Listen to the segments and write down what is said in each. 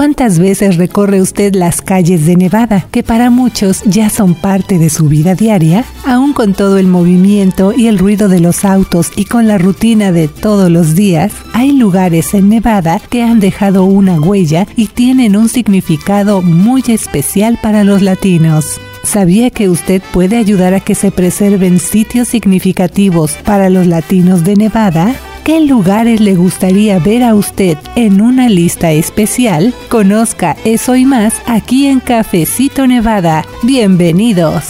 ¿Cuántas veces recorre usted las calles de Nevada, que para muchos ya son parte de su vida diaria? Aún con todo el movimiento y el ruido de los autos y con la rutina de todos los días, hay lugares en Nevada que han dejado una huella y tienen un significado muy especial para los latinos. ¿Sabía que usted puede ayudar a que se preserven sitios significativos para los latinos de Nevada? ¿Qué lugares le gustaría ver a usted en una lista especial? Conozca eso y más aquí en Cafecito Nevada. Bienvenidos.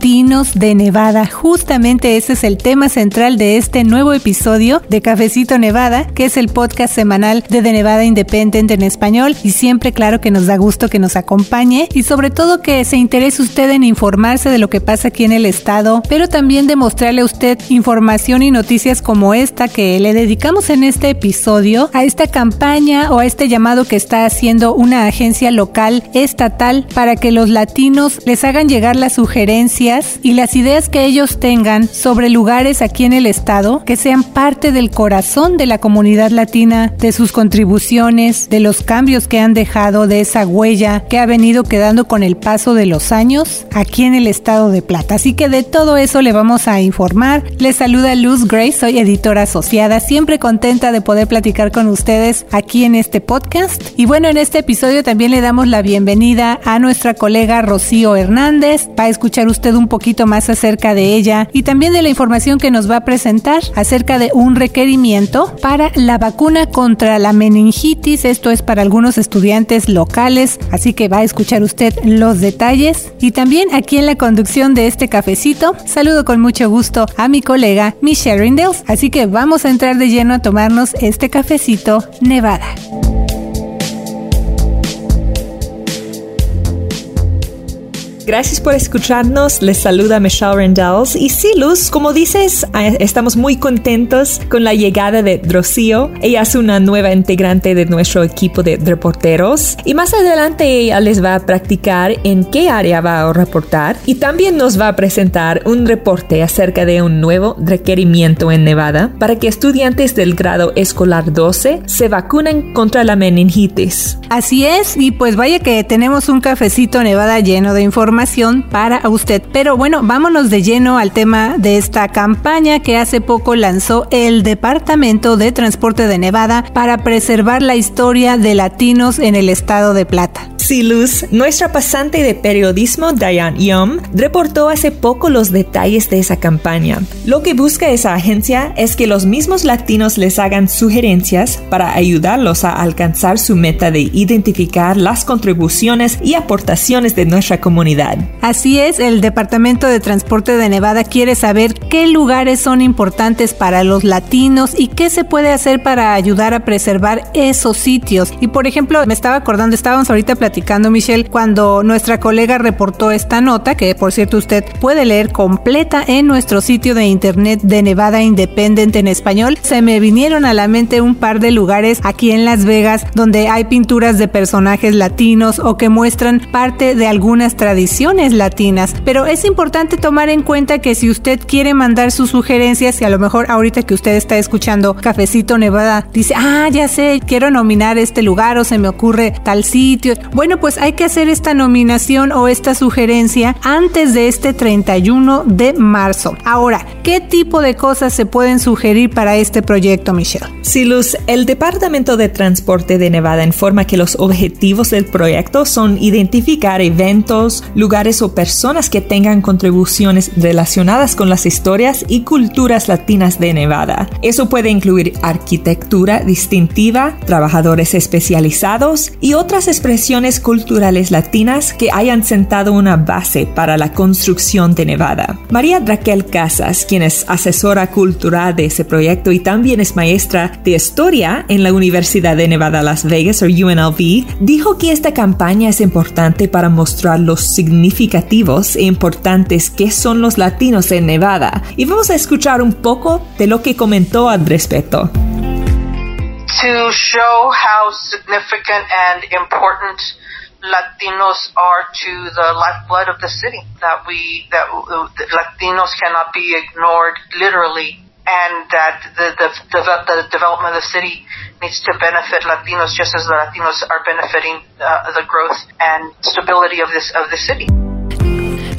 Latinos de Nevada. Justamente ese es el tema central de este nuevo episodio de Cafecito Nevada, que es el podcast semanal de The Nevada Independent en español. Y siempre, claro, que nos da gusto que nos acompañe y sobre todo que se interese usted en informarse de lo que pasa aquí en el estado, pero también de mostrarle a usted información y noticias como esta que le dedicamos en este episodio a esta campaña o a este llamado que está haciendo una agencia local estatal para que los latinos les hagan llegar la sugerencia y las ideas que ellos tengan sobre lugares aquí en el estado que sean parte del corazón de la comunidad latina, de sus contribuciones, de los cambios que han dejado, de esa huella que ha venido quedando con el paso de los años aquí en el estado de Plata. Así que de todo eso le vamos a informar. Les saluda Luz Grace, soy editora asociada, siempre contenta de poder platicar con ustedes aquí en este podcast. Y bueno, en este episodio también le damos la bienvenida a nuestra colega Rocío Hernández. Va a escuchar usted un poquito más acerca de ella y también de la información que nos va a presentar acerca de un requerimiento para la vacuna contra la meningitis. Esto es para algunos estudiantes locales, así que va a escuchar usted los detalles. Y también aquí en la conducción de este cafecito, saludo con mucho gusto a mi colega Michelle Rindels. Así que vamos a entrar de lleno a tomarnos este cafecito Nevada. Gracias por escucharnos. Les saluda Michelle Rendells. Y sí, Luz, como dices, eh, estamos muy contentos con la llegada de Rocío. Ella es una nueva integrante de nuestro equipo de reporteros. Y más adelante ella les va a practicar en qué área va a reportar. Y también nos va a presentar un reporte acerca de un nuevo requerimiento en Nevada para que estudiantes del grado escolar 12 se vacunen contra la meningitis. Así es. Y pues vaya que tenemos un cafecito Nevada lleno de información para usted. Pero bueno, vámonos de lleno al tema de esta campaña que hace poco lanzó el Departamento de Transporte de Nevada para preservar la historia de latinos en el estado de Plata. Sí, Luz, nuestra pasante de periodismo Diane Yum reportó hace poco los detalles de esa campaña. Lo que busca esa agencia es que los mismos latinos les hagan sugerencias para ayudarlos a alcanzar su meta de identificar las contribuciones y aportaciones de nuestra comunidad Así es, el Departamento de Transporte de Nevada quiere saber qué lugares son importantes para los latinos y qué se puede hacer para ayudar a preservar esos sitios. Y por ejemplo, me estaba acordando, estábamos ahorita platicando, Michelle, cuando nuestra colega reportó esta nota, que por cierto usted puede leer completa en nuestro sitio de internet de Nevada Independent en español, se me vinieron a la mente un par de lugares aquí en Las Vegas donde hay pinturas de personajes latinos o que muestran parte de algunas tradiciones latinas, pero es importante tomar en cuenta que si usted quiere mandar sus sugerencias y a lo mejor ahorita que usted está escuchando Cafecito Nevada dice, ah, ya sé, quiero nominar este lugar o se me ocurre tal sitio. Bueno, pues hay que hacer esta nominación o esta sugerencia antes de este 31 de marzo. Ahora, ¿qué tipo de cosas se pueden sugerir para este proyecto, Michelle? Sí, el Departamento de Transporte de Nevada informa que los objetivos del proyecto son identificar eventos, lugares o personas que tengan contribuciones relacionadas con las historias y culturas latinas de Nevada. Eso puede incluir arquitectura distintiva, trabajadores especializados y otras expresiones culturales latinas que hayan sentado una base para la construcción de Nevada. María Raquel Casas, quien es asesora cultural de ese proyecto y también es maestra de historia en la Universidad de Nevada Las Vegas o UNLV, dijo que esta campaña es importante para mostrar los significativos e importantes que son los latinos en Nevada y vamos a escuchar un poco de lo que comentó al respecto. To show how significant and important Latinos are to the lifeblood of the city, that we that, that Latinos cannot be ignored literally and that the, the, the, the development of the city needs to benefit Latinos just as the Latinos are benefiting uh, the growth and stability of this of the city.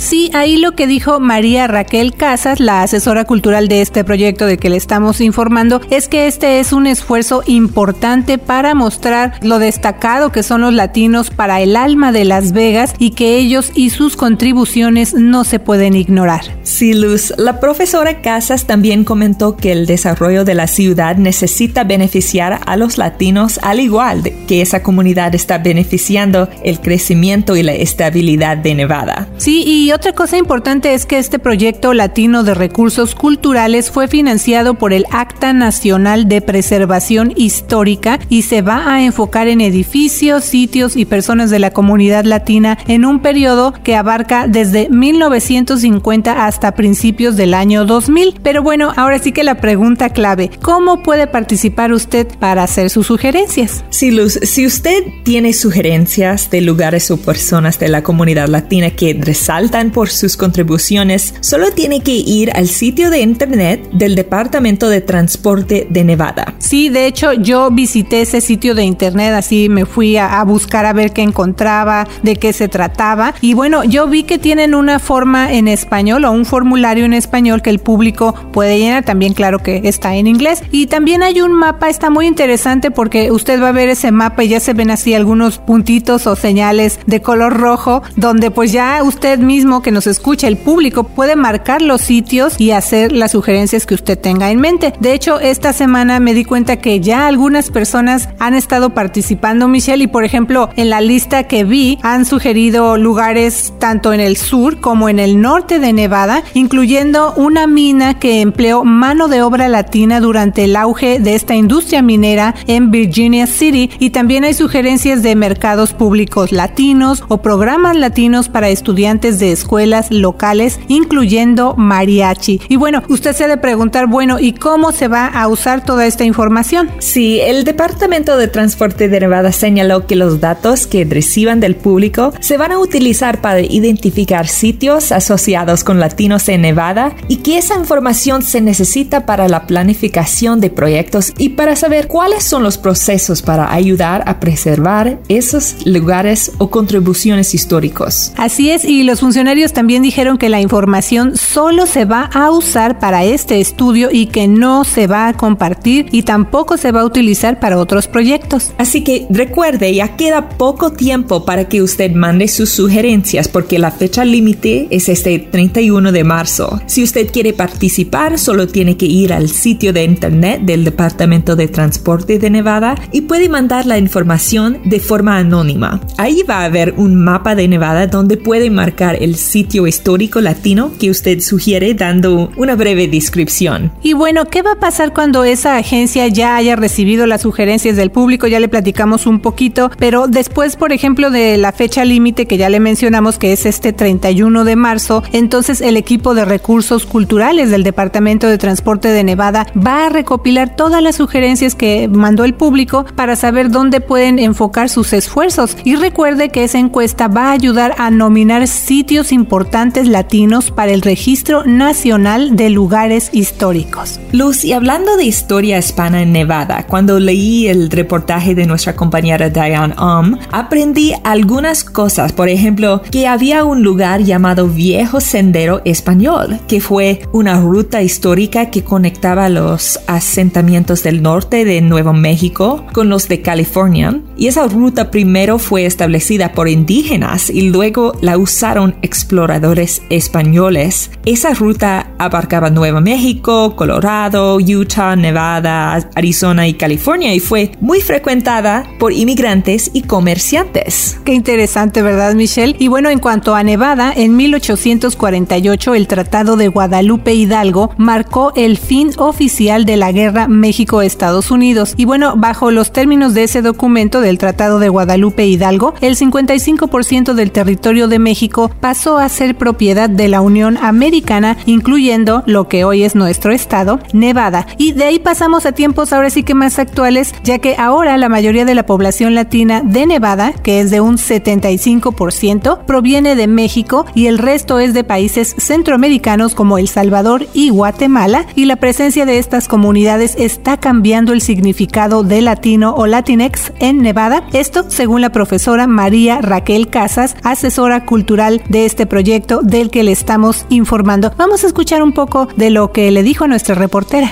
Sí, ahí lo que dijo María Raquel Casas, la asesora cultural de este proyecto de que le estamos informando, es que este es un esfuerzo importante para mostrar lo destacado que son los latinos para el alma de Las Vegas y que ellos y sus contribuciones no se pueden ignorar. Sí, Luz, la profesora Casas también comentó que el desarrollo de la ciudad necesita beneficiar a los latinos al igual que esa comunidad está beneficiando el crecimiento y la estabilidad de Nevada. Sí, y otra cosa importante es que este proyecto latino de recursos culturales fue financiado por el Acta Nacional de Preservación Histórica y se va a enfocar en edificios, sitios y personas de la comunidad latina en un periodo que abarca desde 1950 hasta principios del año 2000. Pero bueno, ahora sí que la pregunta clave, ¿cómo puede participar usted para hacer sus sugerencias? Sí, Luz, si usted tiene sugerencias de lugares o personas de la comunidad latina que resaltan por sus contribuciones, solo tiene que ir al sitio de internet del Departamento de Transporte de Nevada. Sí, de hecho yo visité ese sitio de internet, así me fui a, buscar a ver qué encontraba, de qué se trataba. Y bueno, yo vi que tienen una forma en español o un formulario en español que el público puede llenar. También claro que está en inglés. Y también hay un mapa, está muy interesante porque usted va a ver ese mapa y ya se ven así algunos puntitos o señales de color rojo, donde pues ya usted mismo que nos escucha, el público, puede marcar los sitios y hacer las sugerencias que usted tenga en mente. De hecho, esta semana me di cuenta que ya algunas personas han estado participando, Michelle, y por ejemplo, en la lista que vi han sugerido lugares tanto en el sur como en el norte de Nevada, incluyendo una mina que empleó mano de obra latina durante el auge de esta industria minera en Virginia City y también hay sugerencias de mercados públicos latinos o programas latinos para estudiantes de escuelas locales, incluyendo mariachi. Y bueno, usted se ha de preguntar, bueno, ¿y cómo se va a usar toda esta información? Sí, el Departamento de Transporte de Nevada señaló que los datos que reciban del público se van a utilizar para identificar sitios asociados con latinos en Nevada y que esa información se necesita para la planificación de proyectos y para saber cuáles son los procesos para ayudar a preservar esos lugares o contribuciones históricos. Así es, y los funcionarios también dijeron que la información solo se va a usar para este estudio y que no se va a compartir y tampoco se va a utilizar para otros proyectos. Así que recuerde, ya queda poco tiempo para que usted mande sus sugerencias porque la fecha límite es este 31 de marzo. Si usted quiere participar, solo tiene que ir al sitio de internet del Departamento de Transporte de Nevada y puede mandar la información de forma anónima. Ahí va a haber un mapa de Nevada donde puede marcar el sitio histórico latino que usted sugiere dando una breve descripción. Y bueno, ¿qué va a pasar cuando esa agencia ya haya recibido las sugerencias del público? Ya le platicamos un poquito, pero después, por ejemplo, de la fecha límite que ya le mencionamos, que es este 31 de marzo, entonces el equipo de recursos culturales del Departamento de Transporte de Nevada va a recopilar todas las sugerencias que mandó el público para saber dónde pueden enfocar sus esfuerzos. Y recuerde que esa encuesta va a ayudar a nominar sitios importantes latinos para el Registro Nacional de Lugares Históricos. Luz, y hablando de historia hispana en Nevada, cuando leí el reportaje de nuestra compañera Diane Om, aprendí algunas cosas. Por ejemplo, que había un lugar llamado Viejo Sendero Español, que fue una ruta histórica que conectaba los asentamientos del norte de Nuevo México con los de California. Y esa ruta primero fue establecida por indígenas y luego la usaron exploradores españoles. Esa ruta abarcaba Nuevo México, Colorado, Utah, Nevada, Arizona y California y fue muy frecuentada por inmigrantes y comerciantes. Qué interesante, ¿verdad, Michelle? Y bueno, en cuanto a Nevada, en 1848 el Tratado de Guadalupe Hidalgo marcó el fin oficial de la guerra México-Estados Unidos. Y bueno, bajo los términos de ese documento del Tratado de Guadalupe Hidalgo, el 55% del territorio de México pasó pasó a ser propiedad de la Unión Americana, incluyendo lo que hoy es nuestro estado, Nevada. Y de ahí pasamos a tiempos ahora sí que más actuales, ya que ahora la mayoría de la población latina de Nevada, que es de un 75%, proviene de México y el resto es de países centroamericanos como El Salvador y Guatemala, y la presencia de estas comunidades está cambiando el significado de latino o latinex en Nevada. Esto según la profesora María Raquel Casas, asesora cultural de este proyecto del que le estamos informando. Vamos a escuchar un poco de lo que le dijo nuestra reportera.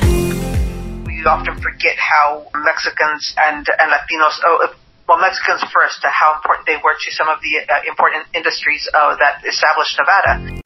Oh, well, Mexicans first, how important they were to some of the uh, important industries uh, that established Nevada.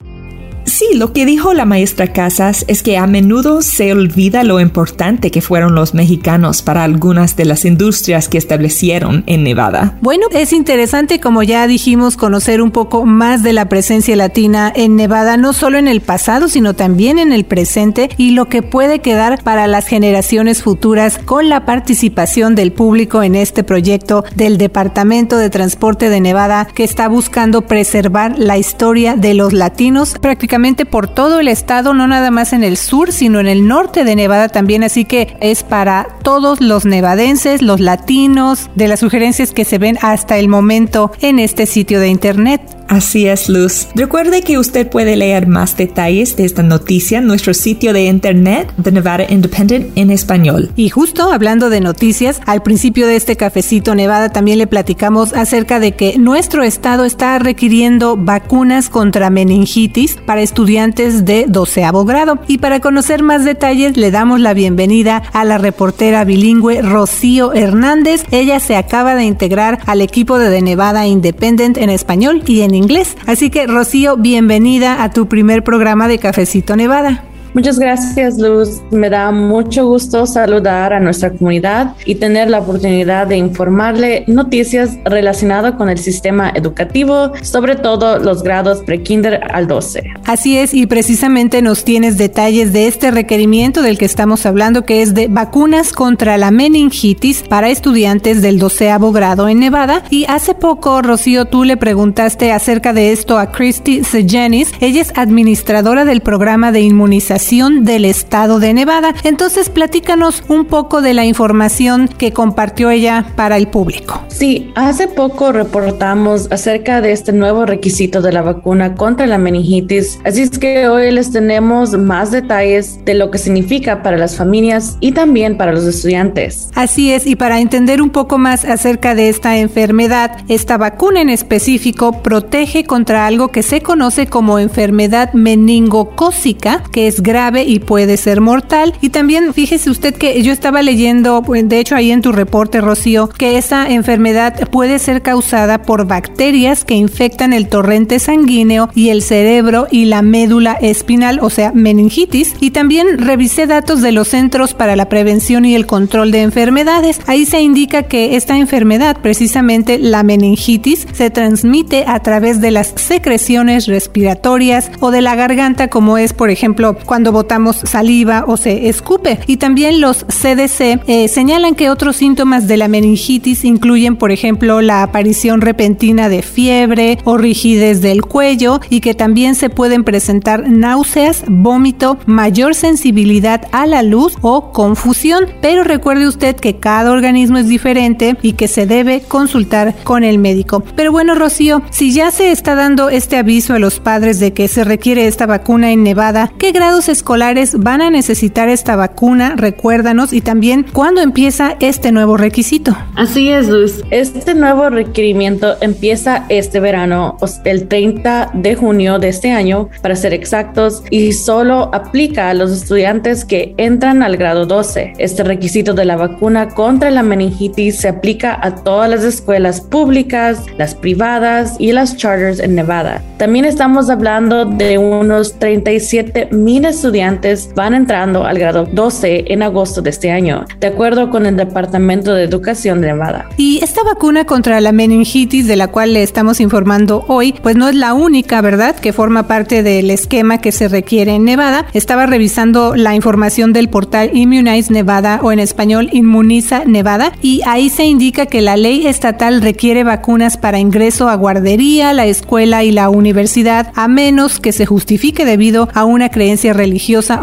Sí, lo que dijo la maestra Casas es que a menudo se olvida lo importante que fueron los mexicanos para algunas de las industrias que establecieron en Nevada. Bueno, es interesante, como ya dijimos, conocer un poco más de la presencia latina en Nevada, no solo en el pasado, sino también en el presente y lo que puede quedar para las generaciones futuras con la participación del público en este proyecto del Departamento de Transporte de Nevada que está buscando preservar la historia de los latinos prácticamente por todo el estado, no nada más en el sur, sino en el norte de Nevada también, así que es para todos los nevadenses, los latinos, de las sugerencias que se ven hasta el momento en este sitio de internet. Así es, Luz. Recuerde que usted puede leer más detalles de esta noticia en nuestro sitio de internet, The Nevada Independent, en español. Y justo hablando de noticias, al principio de este cafecito Nevada también le platicamos acerca de que nuestro estado está requiriendo vacunas contra meningitis para estudiantes de doceavo grado. Y para conocer más detalles, le damos la bienvenida a la reportera bilingüe Rocío Hernández. Ella se acaba de integrar al equipo de The Nevada Independent en español y en inglés inglés. Así que Rocío, bienvenida a tu primer programa de Cafecito Nevada. Muchas gracias, Luz. Me da mucho gusto saludar a nuestra comunidad y tener la oportunidad de informarle noticias relacionadas con el sistema educativo, sobre todo los grados pre-kinder al 12. Así es, y precisamente nos tienes detalles de este requerimiento del que estamos hablando, que es de vacunas contra la meningitis para estudiantes del 12 grado en Nevada. Y hace poco, Rocío, tú le preguntaste acerca de esto a Christy Sejenis. Ella es administradora del programa de inmunización del estado de Nevada. Entonces, platícanos un poco de la información que compartió ella para el público. Sí, hace poco reportamos acerca de este nuevo requisito de la vacuna contra la meningitis, así es que hoy les tenemos más detalles de lo que significa para las familias y también para los estudiantes. Así es, y para entender un poco más acerca de esta enfermedad, esta vacuna en específico protege contra algo que se conoce como enfermedad meningocócica, que es grave y puede ser mortal. Y también fíjese usted que yo estaba leyendo, de hecho ahí en tu reporte, Rocío, que esa enfermedad puede ser causada por bacterias que infectan el torrente sanguíneo y el cerebro y la médula espinal, o sea, meningitis. Y también revisé datos de los Centros para la Prevención y el Control de Enfermedades. Ahí se indica que esta enfermedad, precisamente la meningitis, se transmite a través de las secreciones respiratorias o de la garganta, como es, por ejemplo, cuando cuando botamos saliva o se escupe. Y también los CDC eh, señalan que otros síntomas de la meningitis incluyen, por ejemplo, la aparición repentina de fiebre o rigidez del cuello y que también se pueden presentar náuseas, vómito, mayor sensibilidad a la luz o confusión. Pero recuerde usted que cada organismo es diferente y que se debe consultar con el médico. Pero bueno, Rocío, si ya se está dando este aviso a los padres de que se requiere esta vacuna en Nevada, ¿qué grados escolares van a necesitar esta vacuna? Recuérdanos y también cuándo empieza este nuevo requisito. Así es, Luz. Este nuevo requerimiento empieza este verano, el 30 de junio de este año, para ser exactos, y solo aplica a los estudiantes que entran al grado 12. Este requisito de la vacuna contra la meningitis se aplica a todas las escuelas públicas, las privadas y las charters en Nevada. También estamos hablando de unos 37 mil van entrando al grado 12 en agosto de este año, de acuerdo con el Departamento de Educación de Nevada. Y esta vacuna contra la meningitis de la cual le estamos informando hoy, pues no es la única, ¿verdad?, que forma parte del esquema que se requiere en Nevada. Estaba revisando la información del portal Immunize Nevada o en español Inmuniza Nevada y ahí se indica que la ley estatal requiere vacunas para ingreso a guardería, la escuela y la universidad a menos que se justifique debido a una creencia religiosa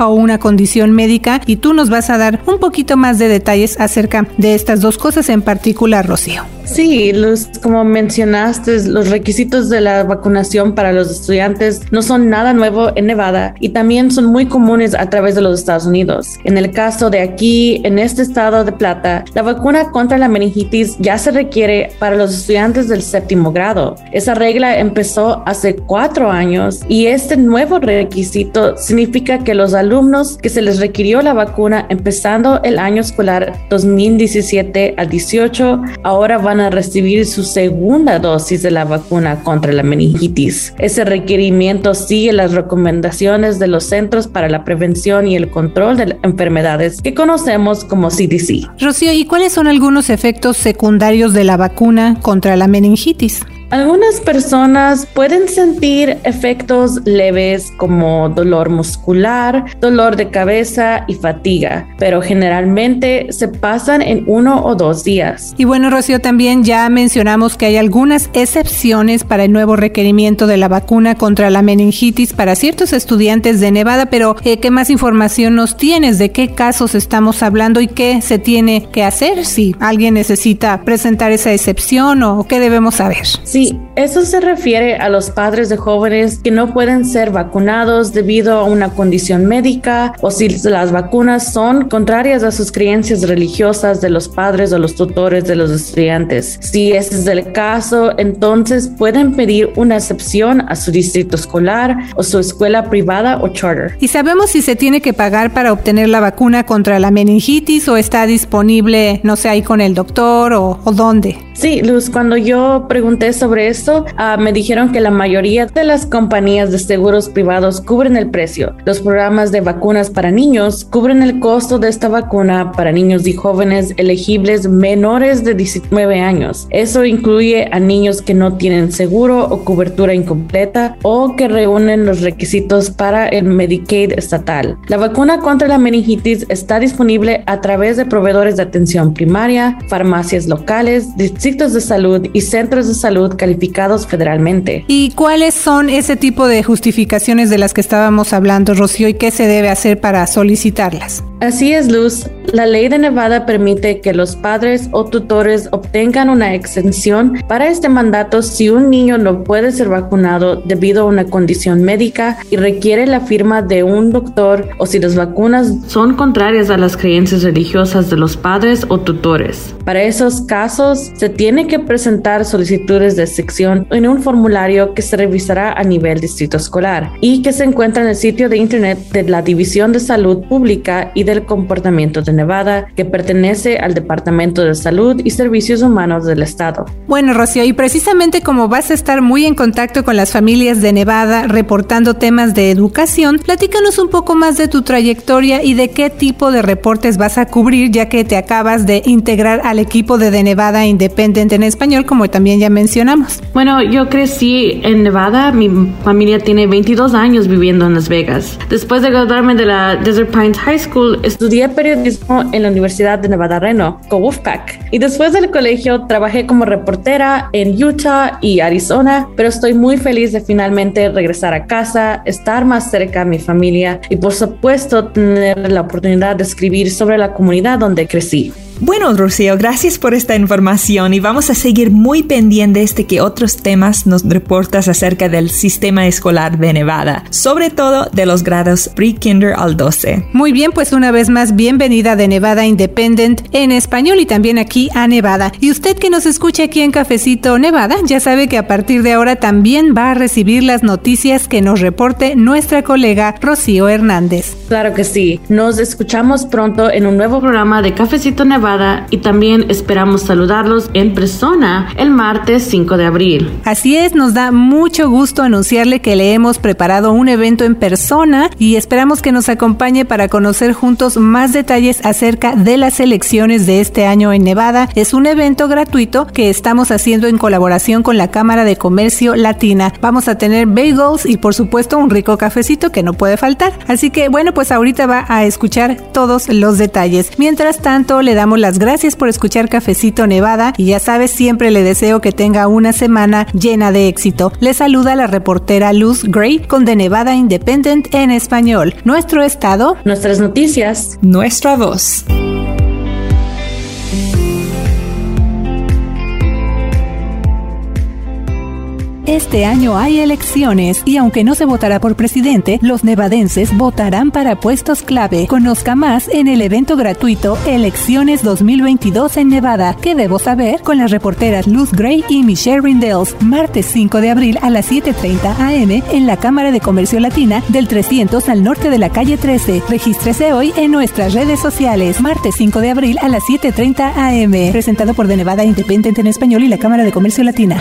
o una condición médica y tú nos vas a dar un poquito más de detalles acerca de estas dos cosas en particular, Rocío. Sí, los, como mencionaste, los requisitos de la vacunación para los estudiantes no son nada nuevo en Nevada y también son muy comunes a través de los Estados Unidos. En el caso de aquí, en este estado de Plata, la vacuna contra la meningitis ya se requiere para los estudiantes del séptimo grado. Esa regla empezó hace cuatro años y este nuevo requisito significa que los alumnos que se les requirió la vacuna empezando el año escolar 2017 al 18 ahora van a recibir su segunda dosis de la vacuna contra la meningitis. Ese requerimiento sigue las recomendaciones de los Centros para la Prevención y el Control de Enfermedades que conocemos como CDC. Rocío, ¿y cuáles son algunos efectos secundarios de la vacuna contra la meningitis? Algunas personas pueden sentir efectos leves como dolor muscular, dolor de cabeza y fatiga, pero generalmente se pasan en uno o dos días. Y bueno, Rocío, también ya mencionamos que hay algunas excepciones para el nuevo requerimiento de la vacuna contra la meningitis para ciertos estudiantes de Nevada, pero eh, ¿qué más información nos tienes? ¿De qué casos estamos hablando y qué se tiene que hacer si alguien necesita presentar esa excepción o qué debemos saber? Sí, Sí, eso se refiere a los padres de jóvenes que no pueden ser vacunados debido a una condición médica o si las vacunas son contrarias a sus creencias religiosas de los padres o los tutores de los estudiantes. Si ese es el caso, entonces pueden pedir una excepción a su distrito escolar o su escuela privada o charter. ¿Y sabemos si se tiene que pagar para obtener la vacuna contra la meningitis o está disponible, no sé, ahí con el doctor o, o dónde? Sí, Luz, cuando yo pregunté sobre esto, uh, me dijeron que la mayoría de las compañías de seguros privados cubren el precio. Los programas de vacunas para niños cubren el costo de esta vacuna para niños y jóvenes elegibles menores de 19 años. Eso incluye a niños que no tienen seguro o cobertura incompleta o que reúnen los requisitos para el Medicaid estatal. La vacuna contra la meningitis está disponible a través de proveedores de atención primaria, farmacias locales, de salud y centros de salud calificados federalmente. ¿Y cuáles son ese tipo de justificaciones de las que estábamos hablando, Rocío, y qué se debe hacer para solicitarlas? Así es, Luz. La ley de Nevada permite que los padres o tutores obtengan una exención para este mandato si un niño no puede ser vacunado debido a una condición médica y requiere la firma de un doctor o si las vacunas son contrarias a las creencias religiosas de los padres o tutores. Para esos casos, se tiene que presentar solicitudes de sección en un formulario que se revisará a nivel distrito escolar y que se encuentra en el sitio de internet de la División de Salud Pública y del Comportamiento de Nevada, que pertenece al Departamento de Salud y Servicios Humanos del Estado. Bueno, Rocío, y precisamente como vas a estar muy en contacto con las familias de Nevada reportando temas de educación, platícanos un poco más de tu trayectoria y de qué tipo de reportes vas a cubrir, ya que te acabas de integrar al equipo de, de Nevada Independent en español, como también ya mencionamos. Bueno, yo crecí en Nevada. Mi familia tiene 22 años viviendo en Las Vegas. Después de graduarme de la Desert Pines High School, estudié periodismo en la Universidad de Nevada Reno, con Wolfpack. Y después del colegio, trabajé como reportera en Utah y Arizona, pero estoy muy feliz de finalmente regresar a casa, estar más cerca de mi familia y, por supuesto, tener la oportunidad de escribir sobre la comunidad donde crecí. Bueno, Rocío, gracias por esta información y vamos a seguir muy pendientes de que otros temas nos reportas acerca del sistema escolar de Nevada, sobre todo de los grados pre-kinder al 12. Muy bien, pues una vez más, bienvenida de Nevada Independent en español y también aquí a Nevada. Y usted que nos escucha aquí en Cafecito Nevada, ya sabe que a partir de ahora también va a recibir las noticias que nos reporte nuestra colega Rocío Hernández. Claro que sí, nos escuchamos pronto en un nuevo programa de Cafecito Nevada Y también esperamos saludarlos en persona el martes 5 de abril. Así es, nos da mucho gusto anunciarle que le hemos preparado un evento en persona y esperamos que nos acompañe para conocer juntos más detalles acerca de las elecciones de este año en Nevada. Es un evento gratuito que estamos haciendo en colaboración con la Cámara de Comercio Latina. Vamos a tener bagels y por supuesto un rico cafecito que no puede faltar. Así que bueno, pues ahorita va a escuchar todos los detalles. Mientras tanto, le damos las gracias por escuchar Cafecito Nevada y ya sabes, siempre le deseo que tenga una semana llena de éxito. Le saluda la reportera Luz Gray con The Nevada Independent en español. Nuestro estado, nuestras noticias, nuestra voz. Este año hay elecciones y aunque no se votará por presidente, los nevadenses votarán para puestos clave. Conozca más en el evento gratuito Elecciones 2022 en Nevada. ¿Qué debo saber? Con las reporteras Luz Gray y Michelle Rindels. Martes 5 de abril a las 7.30 am en la Cámara de Comercio Latina del 300 al norte de la calle 13. Regístrese hoy en nuestras redes sociales. Martes 5 de abril a las 7.30 am. Presentado por The Nevada Independent en español y la Cámara de Comercio Latina.